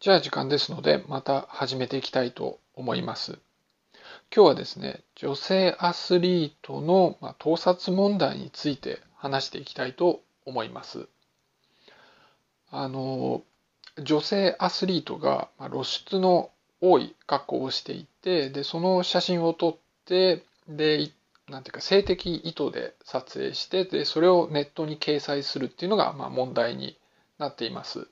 じゃあ時間ですので、また始めていきたいと思います。今日はですね、女性アスリートの盗撮問題について話していきたいと思います。あの、女性アスリートが露出の多い格好をしていて、で、その写真を撮って、で、なんていうか性的意図で撮影して、で、それをネットに掲載するっていうのが、まあ、問題になっています。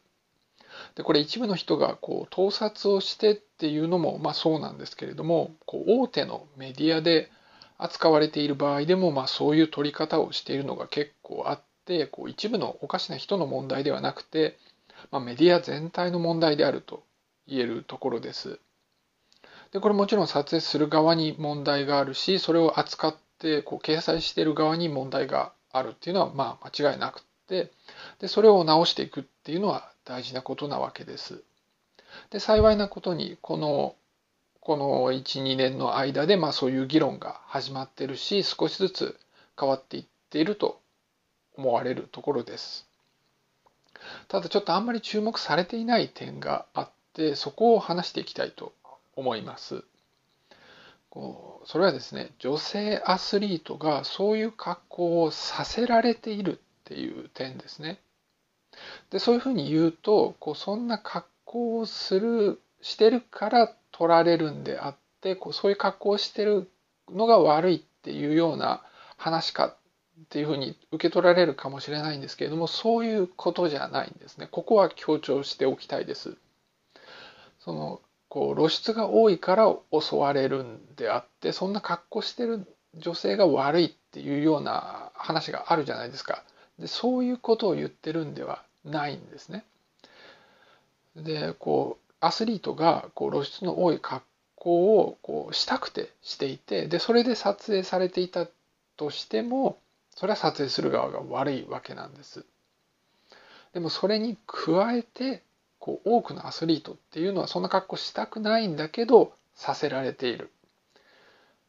でこれ一部の人がこう盗撮をしてっていうのもまあそうなんですけれどもこう大手のメディアで扱われている場合でもまあそういう撮り方をしているのが結構あってこう一部のおかしな人の問題ではなくて、まあ、メディア全体の問題であると言えるところです。でこれもちろん撮影する側に問題があるしそれを扱ってこう掲載している側に問題があるっていうのはまあ間違いなくってでそれを直していくっていうのは大事なことなわけです。で幸いなことにこのこの12年の間でまあそういう議論が始まってるし少しずつ変わっていっていると思われるところです。ただちょっとあんまり注目されていない点があってそこを話していきたいと思います。こうそれはですね女性アスリートがそういう格好をさせられているっていう点ですね。でそういうふうに言うとこうそんな格好をするしてるから取られるんであってこうそういう格好をしてるのが悪いっていうような話かっていうふうに受け取られるかもしれないんですけれどもそういうことじゃないんですね。ここは強調しておきたいです。そのこう露出が多いから襲われるんであってそんな格好してる女性が悪いっていうような話があるじゃないですか。でそういうことを言ってるんではないんですね。でこうアスリートがこう露出の多い格好をこうしたくてしていてでそれで撮影されていたとしてもそれは撮影する側が悪いわけなんです。でもそれに加えてこう多くのアスリートっていうのはそんな格好したくないんだけどさせられている。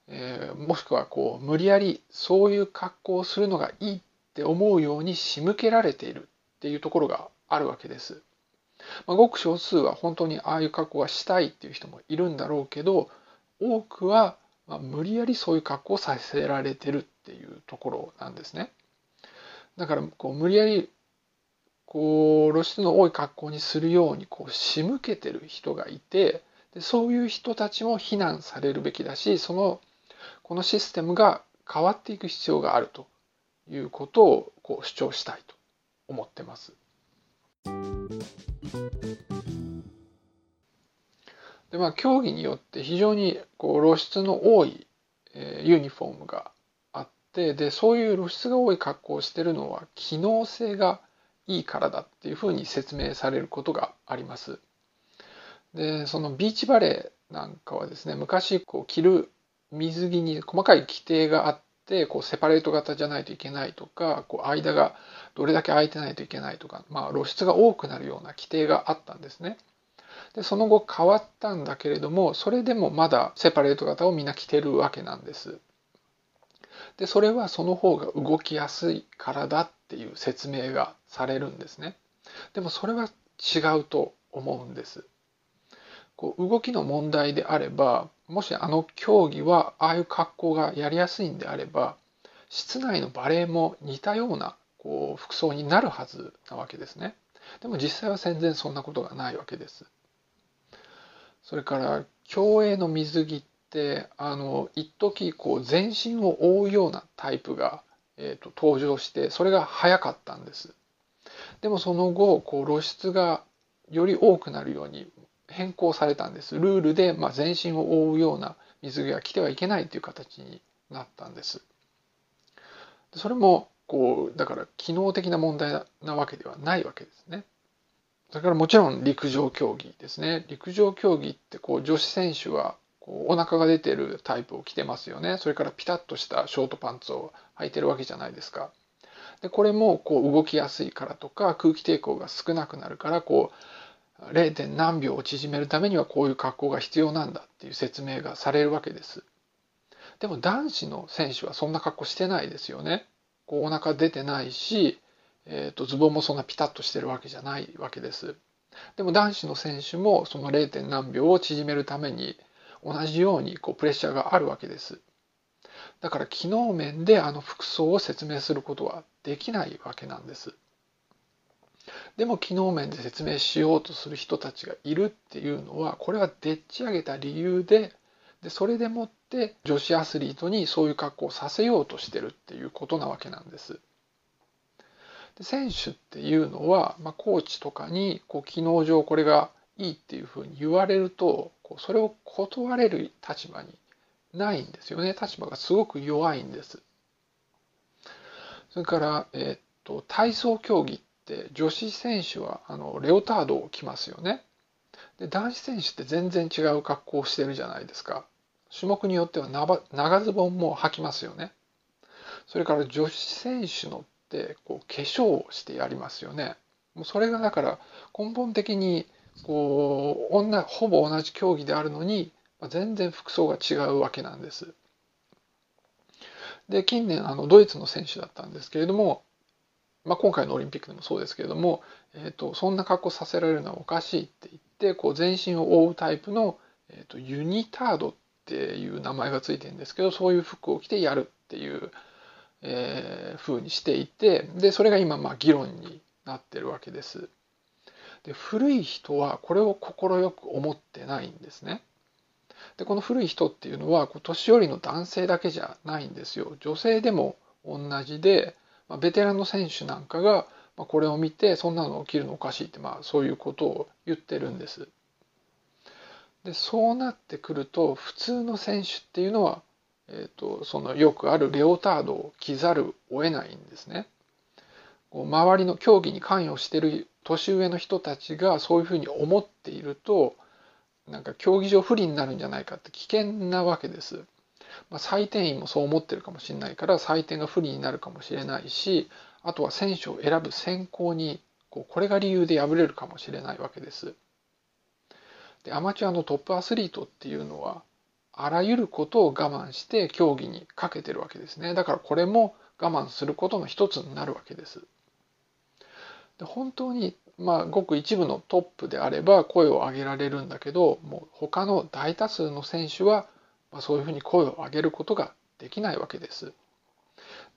えー、もしくはこう無理やりそういう格好をするのがいいっって思うように仕向けられているっていうところがあるわけです。まあ、ごく少数は本当にああいう格好はしたいっていう人もいるんだろうけど多くはま無理やりそういう格好をさせられてるっていうところなんですね。だからこう無理やりこう露出の多い格好にするようにこう仕向けてる人がいてでそういう人たちも非難されるべきだしそのこのシステムが変わっていく必要があるということをこう主張したいと思ってます。でまあ競技によって非常にこう露出の多い、えユニフォームがあってでそういう露出が多い格好をしてるのは機能性がいいからだっていうふうに説明されることがあります。でそのビーチバレーなんかはですね昔こう着る水着に細かい規定があってこうセパレート型じゃないといけないとかこう間がどれだけ空いてないといけないとか、まあ、露出が多くなるような規定があったんですね。でその後変わったんだけれどもそれでもまだセパレート型をみんな着てるわけなんです。でそれはその方が動きやすいからだっていう説明がされるんですね。でもそれは違うと思うんです。こう動きの問題であればもしあの競技はああいう格好がやりやすいんであれば室内のバレエも似たようなこう服装になるはずなわけですね。でも実際は全然そんなことがないわけです。それから競泳の水着ってあの一時こう全身を覆うようなタイプが、えー、と登場してそれが早かったんです。でもその後こう露出がより多くなるように変更されたんです。ルールで、ま、全身を覆うような水着が着てはいけないという形になったんです。それもこうだから機能的な問題なわけではないわけですね。それからもちろん陸上競技ですね。陸上競技ってこう女子選手はこうお腹が出てるタイプを着てますよね。それからピタッとしたショートパンツを履いてるわけじゃないですか。でこれもこう動きやすいからとか空気抵抗が少なくなるからこう 0. 何秒を縮めるためにはこういう格好が必要なんだっていう説明がされるわけです。でも男子の選手はそんな格好してないですよね。こうお腹出てないし、えーと、ズボンもそんなピタッとしてるわけじゃないわけです。でも男子の選手もその 0. 何秒を縮めるために同じようにこうプレッシャーがあるわけです。だから機能面であの服装を説明することはできないわけなんです。でも機能面で説明しようとする人たちがいるっていうのはこれはでっち上げた理由ででそれでもって女子アスリートにそういう格好をさせようとしてるっていうことなわけなんです。で選手っていうのは、まあ、コーチとかにこう機能上これがいいっていうふうに言われるとこうそれを断れる立場にないんですよね立場がすごく弱いんです。それから、えー、っと体操競技って女子選手はあのレオタードを着ますよね。で男子選手って全然違う格好をしてるじゃないですか。種目によっては長ズボンも履きますよね。それから女子選手のってこう化粧をしてやりますよね。もうそれがだから根本的にこう女ほぼ同じ競技であるのに全然服装が違うわけなんです。で近年あのドイツの選手だったんですけれども、まあ、今回のオリンピックでもそうですけれども、えーと、そんな格好させられるのはおかしいって言ってこう全身を覆うタイプの、えーとユニタードっていう名前がついてるんですけどそういう服を着てやるっていうえー、風にしていてでそれが今まあ議論になってるわけです。で古い人はこれを快く思ってないんですね。でこの古い人っていうのは年寄りの男性だけじゃないんですよ。女性でも同じで、まあ、ベテランの選手なんかが、まあ、これを見てそんなの起きるのおかしいって、まあ、そういうことを言ってるんです。でそうなってくると普通の選手っていうのはえーと、そのよくあるレオタードを着ざるを得ないんですね。こう周りの競技に関与してる年上の人たちがそういうふうに思っているとなんか競技場不利になるんじゃないかって危険なわけです。まあ、採点員もそう思ってるかもしれないから採点が不利になるかもしれないしあとは選手を選ぶ選考にこうこれが理由で敗れるかもしれないわけです。でアマチュアのトップアスリートっていうのはあらゆることを我慢して競技にかけてるわけですね。だからこれも我慢することの一つになるわけです。で本当にまあごく一部のトップであれば声を上げられるんだけどもう他の大多数の選手はまあそういうふうに声を上げることができないわけです。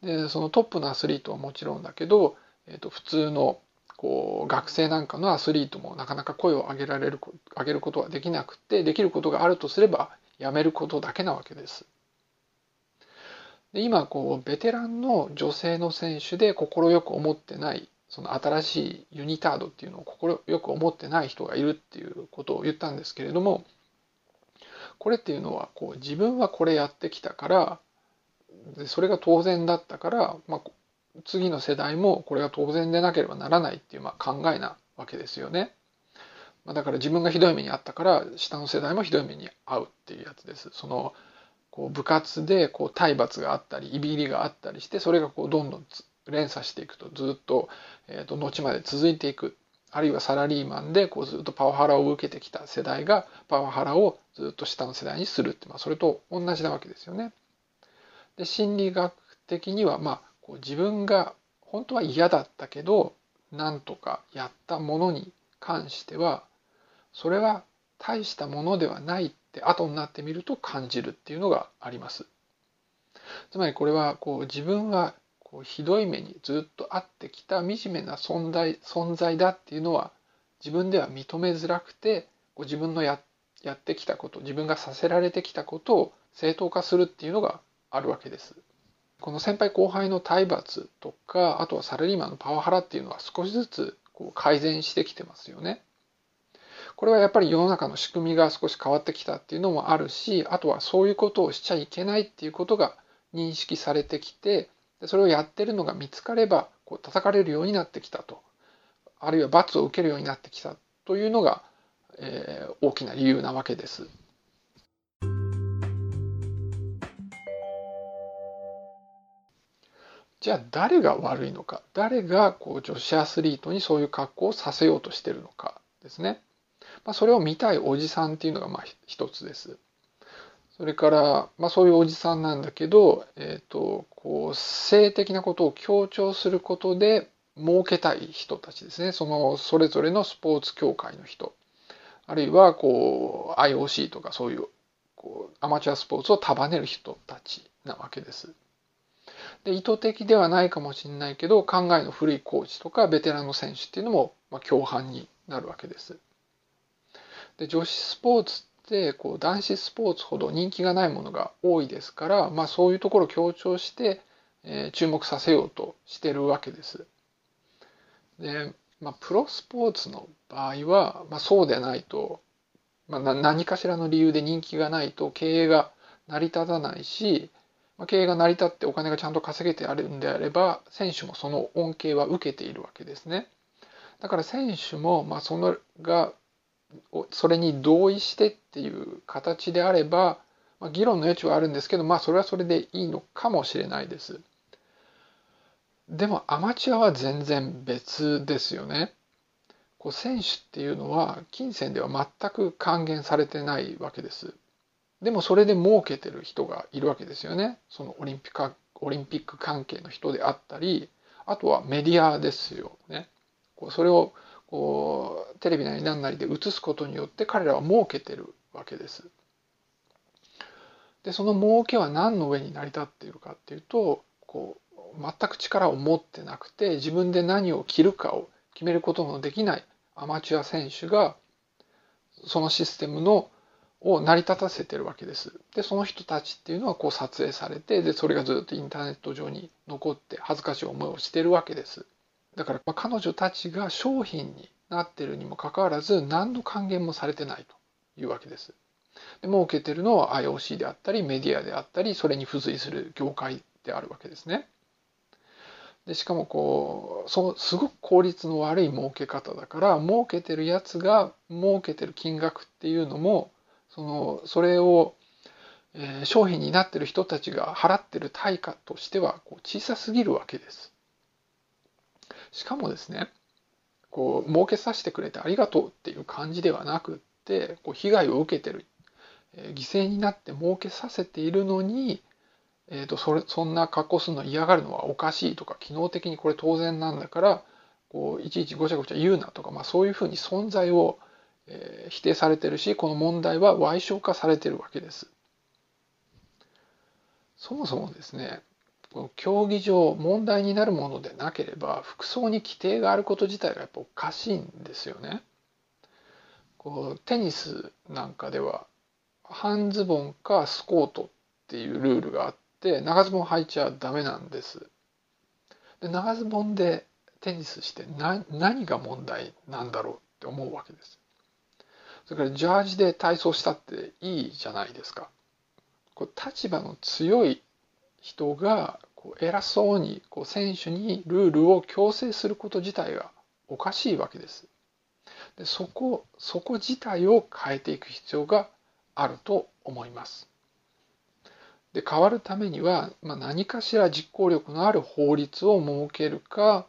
でそのトップのアスリートはもちろんだけど、えー、と普通のこう学生なんかのアスリートもなかなか声を上げられる上げることはできなくてできることがあるとすればやめることだけなわけです。で今こうベテランの女性の選手で快く思ってないその新しいユニタードっていうのを快く思ってない人がいるっていうことを言ったんですけれどもこれっていうのはこう自分はこれやってきたからでそれが当然だったから、まあ、次の世代もこれが当然でなければならないっていうまあ考えなわけですよね。まあ、だから自分がひどい目に遭ったから下の世代もひどい目に遭うっていうやつです。そのこう部活でこう体罰があったりいびりがあったりしてそれがこうどんどん連鎖していくとずっと,、えー、と後まで続いていくあるいはサラリーマンでこうずっとパワハラを受けてきた世代がパワハラをずっと下の世代にするって、まあ、それと同じなわけですよね。で心理学的には、まあ、こう自分が本当は嫌だったけどなんとかやったものに関してはそれは大したものではないって後になってみると感じるっていうのがあります。つまりこれはこう自分はこうひどい目にずっと会ってきた惨めな存在存在だっていうのは自分では認めづらくてこう自分のややってきたこと自分がさせられてきたことを正当化するっていうのがあるわけです。この先輩後輩の体罰とかあとはサラリーマンのパワハラっていうのは少しずつこう改善してきてますよね。これはやっぱり世の中の仕組みが少し変わってきたっていうのもあるしあとはそういうことをしちゃいけないっていうことが認識されてきてそれをやってるのが見つかればこう叩かれるようになってきたとあるいは罰を受けるようになってきたというのが、えー、大きな理由なわけです。じゃあ誰が悪いのか誰がこう女子アスリートにそういう格好をさせようとしてるのかですね。まあ、それを見たいおじさんっていうのがまあ一つです。それから、まあ、そういうおじさんなんだけど、えーと、こう性的なことを強調することで儲けたい人たちですね。そのそれぞれのスポーツ協会の人。あるいはこう IOC とかそういうこうアマチュアスポーツを束ねる人たちなわけです。で意図的ではないかもしれないけど考えの古いコーチとかベテランの選手っていうのも、まあ、共犯になるわけです。で女子スポーツってこう男子スポーツほど人気がないものが多いですから、まあ、そういうところを強調して、えー、注目させようとしてるわけです。で、まあ、プロスポーツの場合は、まあ、そうでないと、まあ、何かしらの理由で人気がないと経営が成り立たないし、まあ、経営が成り立ってお金がちゃんと稼げてあるんであれば選手もその恩恵は受けているわけですね。だから選手も、まあ、そのがそれに同意してっていう形であれば、まあ、議論の余地はあるんですけど、まあ、それはそれでいいのかもしれないです。でもアマチュアは全然別ですよね。こう選手っていうのは金銭では全く還元されてないわけです。でもそれで儲けてる人がいるわけですよね。そのオリンピックオリンピック関係の人であったり、あとはメディアですよね。こうそれをこうテレビなり何なりで映すことによって彼らは儲けてるわけです。でその儲けは何の上に成り立っているかっていうとこう全く力を持ってなくて自分で何を着るかを決めることのできないアマチュア選手がそのシステムのを成り立たせてるわけです。でその人たちっていうのはこう撮影されてでそれがずっとインターネット上に残って恥ずかしい思いをしてるわけです。だから、まあ、彼女たちが商品になってるにもかかわらず何の還元もされてないというわけです。で儲けてるのは IOC であったりメディアであったりそれに付随する業界であるわけですね。でしかもこうそうすごく効率の悪い儲け方だから儲けてるやつが儲けてる金額っていうのもそのそれを、えー、商品になってる人たちが払ってる対価としてはこう小さすぎるわけです。しかもですねこう儲けさせてくれてありがとうっていう感じではなくってこう被害を受けてる、えー、犠牲になって儲けさせているのにえーと、それそんな格好するの嫌がるのはおかしいとか機能的にこれ当然なんだからこういちいちごちゃごちゃ言うなとか、まあ、そういうふうに存在を、えー、否定されてるしこの問題は歪償化されてるわけです。そもそもですね競技場問題になるものでなければ服装に規定があること自体がやっぱおかしいんですよね。こうテニスなんかでは半ズボンかスコートっていうルールがあって長ズボン履いちゃダメなんです。で長ズボンでテニスして何が問題なんだろうって思うわけです。それからジャージで体操したっていいじゃないですか。こう立場の強い人がこう偉そうにこう選手にルールを強制すること自体がおかしいわけです。でそこそこ自体を変えていく必要があると思います。で変わるためには、まあ、何かしら実行力のある法律を設けるか、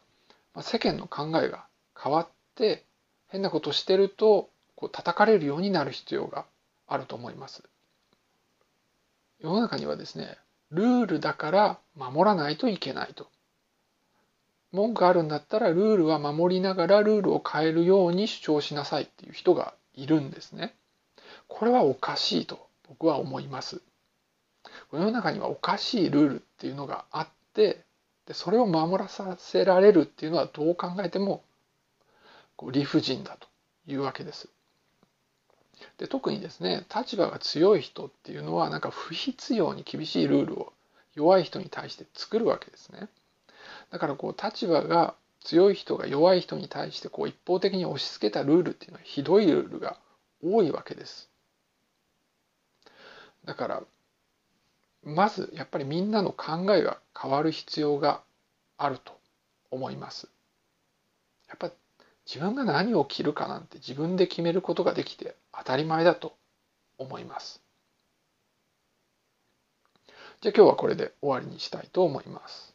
まあ、世間の考えが変わって変なことしてるとこう叩かれるようになる必要があると思います。世の中にはですねルールだから守らないといけないと。文句あるんだったらルールは守りながらルールを変えるように主張しなさいっていう人がいるんですね。これはおかしいと僕は思います。世の中にはおかしいルールっていうのがあってでそれを守らさせられるっていうのはどう考えても理不尽だというわけです。で特にですね立場が強い人っていうのはなんか不必要に厳しいルールを弱い人に対して作るわけですね。だからこう立場が強い人が弱い人に対してこう一方的に押し付けたルールっていうのはひどいルールが多いわけです。だからまずやっぱりみんなの考えが変わる必要があると思います。やっぱ自分が何を着るかなんて自分で決めることができて当たり前だと思います。じゃあ今日はこれで終わりにしたいと思います。